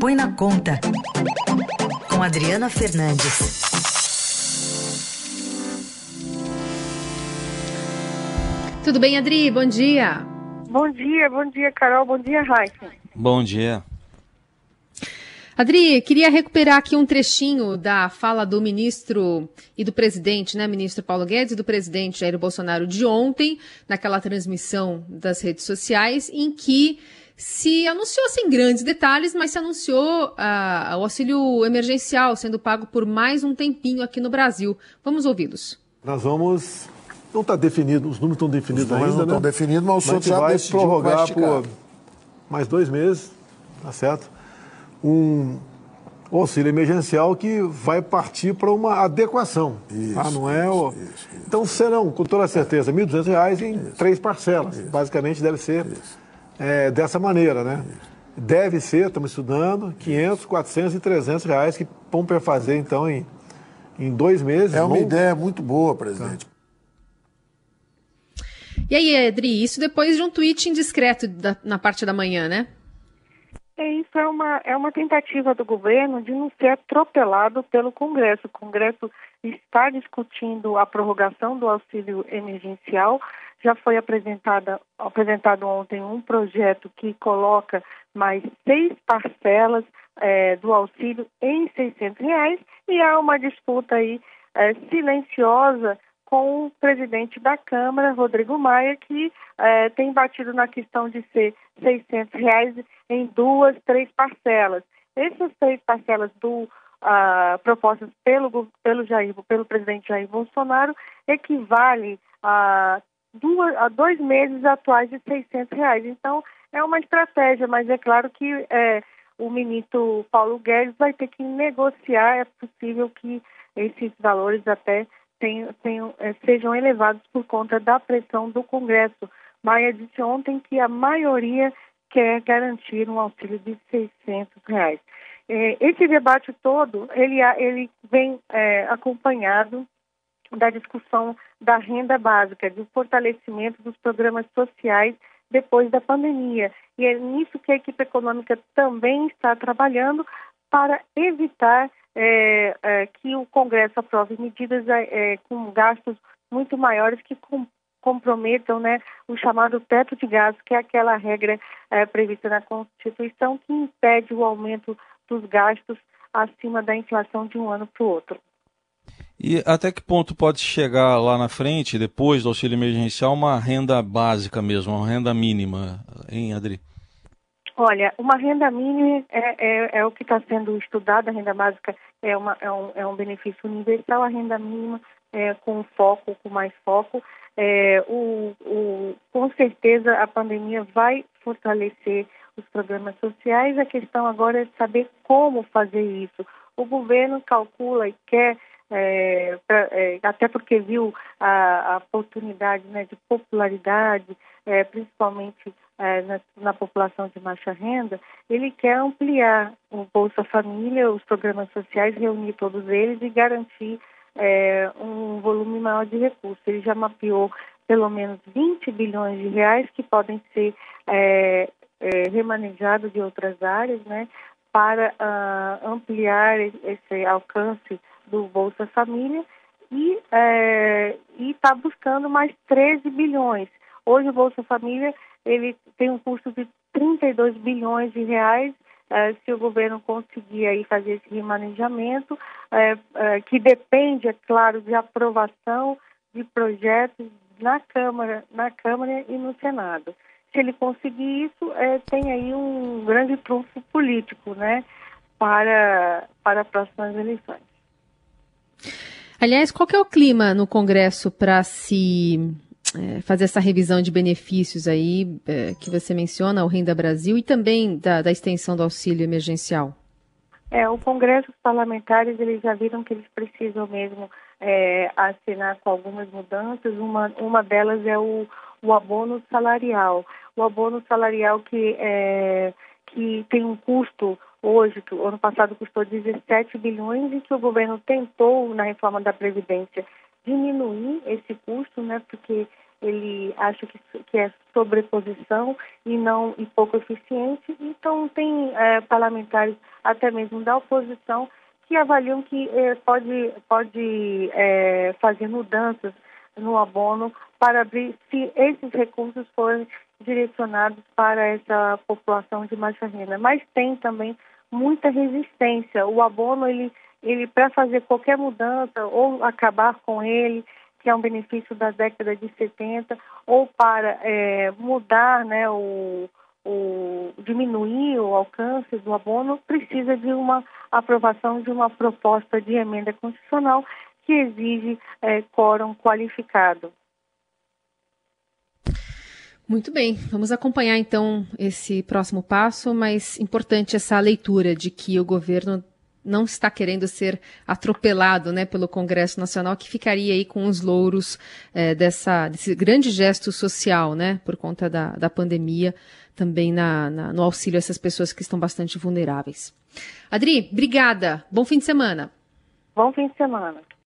Põe na Conta, com Adriana Fernandes. Tudo bem, Adri? Bom dia. Bom dia, bom dia, Carol. Bom dia, Raíssa. Bom dia. Adri, queria recuperar aqui um trechinho da fala do ministro e do presidente, né, ministro Paulo Guedes e do presidente Jair Bolsonaro de ontem, naquela transmissão das redes sociais, em que se anunciou sem grandes detalhes, mas se anunciou ah, o auxílio emergencial sendo pago por mais um tempinho aqui no Brasil. Vamos ouvi-los. Nós vamos. Não está definido, os números estão definidos os ainda, não né? estão definidos, mas o senhor já vai prorrogar por mais dois meses, tá certo? um auxílio emergencial que vai partir para uma adequação. Isso, tá? Não é o... Isso, isso, então serão, com toda certeza, R$ 1.200 em três parcelas. Basicamente deve ser é, dessa maneira, né? Deve ser, estamos estudando, 500, 400 e 300 reais que vão fazer então em, em dois meses. É uma ideia muito boa, presidente. Tá. E aí, Edri, isso depois de um tweet indiscreto da, na parte da manhã, né? Isso é uma, é uma tentativa do governo de não ser atropelado pelo Congresso. O Congresso está discutindo a prorrogação do auxílio emergencial. Já foi apresentada, apresentado ontem um projeto que coloca mais seis parcelas é, do auxílio em 600 reais e há uma disputa aí é, silenciosa com o presidente da Câmara, Rodrigo Maia, que é, tem batido na questão de ser 600 reais em duas, três parcelas. Essas três parcelas do uh, propostas pelo, pelo, Jair, pelo presidente Jair Bolsonaro equivale a, duas, a dois meses atuais de 600 reais. Então, é uma estratégia, mas é claro que é, o ministro Paulo Guedes vai ter que negociar, é possível que esses valores até tenham, tenham, é, sejam elevados por conta da pressão do Congresso. Maia disse ontem que a maioria quer garantir um auxílio de 600 reais. É, esse debate todo, ele, ele vem é, acompanhado da discussão da renda básica, do fortalecimento dos programas sociais depois da pandemia. E é nisso que a equipe econômica também está trabalhando para evitar é, é, que o Congresso aprove medidas é, com gastos muito maiores que com, comprometam né, o chamado teto de gastos, que é aquela regra é, prevista na Constituição que impede o aumento dos gastos acima da inflação de um ano para o outro. E até que ponto pode chegar lá na frente, depois do auxílio emergencial, uma renda básica mesmo, uma renda mínima, hein, Adri? Olha, uma renda mínima é, é, é o que está sendo estudado, a renda básica é, uma, é, um, é um benefício universal, a renda mínima é com foco, com mais foco, é, o, o, com certeza a pandemia vai fortalecer os programas sociais. A questão agora é saber como fazer isso. O governo calcula e quer, é, pra, é, até porque viu a, a oportunidade né, de popularidade, é, principalmente é, na, na, população de baixa renda, ele quer ampliar o Bolsa Família, os programas sociais, reunir todos eles e garantir é, um volume maior de recursos. Ele já mapeou pelo menos 20 bilhões de reais que podem ser é, remanejados de outras áreas, né, para uh, ampliar esse alcance do Bolsa Família e é, está buscando mais 13 bilhões. Hoje o Bolsa Família ele tem um custo de 32 bilhões de reais Uh, se o governo conseguir aí fazer esse remanejamento, uh, uh, que depende, é claro, de aprovação de projetos na Câmara, na Câmara e no Senado. Se ele conseguir isso, tem aí um grande trunfo político, né, para, para as próximas eleições. Aliás, qual é o clima no Congresso para se é, fazer essa revisão de benefícios aí é, que você menciona, o Renda Brasil, e também da, da extensão do auxílio emergencial? É, o Congresso, os parlamentares, eles já viram que eles precisam mesmo é, assinar com algumas mudanças. Uma, uma delas é o, o abono salarial. O abono salarial que, é, que tem um custo hoje, que o ano passado custou 17 bilhões e que o governo tentou, na reforma da Previdência, diminuir esse custo, né, porque ele acha que, que é sobreposição e não e pouco eficiente. Então tem é, parlamentares até mesmo da oposição que avaliam que é, pode pode é, fazer mudanças no abono para abrir se esses recursos forem direcionados para essa população de baixa renda. Mas tem também muita resistência. O abono ele ele para fazer qualquer mudança ou acabar com ele que é um benefício da década de 70, ou para é, mudar, né, o, o, diminuir o alcance do abono, precisa de uma aprovação de uma proposta de emenda constitucional que exige é, quórum qualificado. Muito bem, vamos acompanhar então esse próximo passo, mas importante essa leitura de que o governo não está querendo ser atropelado né, pelo Congresso Nacional, que ficaria aí com os louros é, dessa, desse grande gesto social, né, por conta da, da pandemia, também na, na, no auxílio a essas pessoas que estão bastante vulneráveis. Adri, obrigada. Bom fim de semana. Bom fim de semana.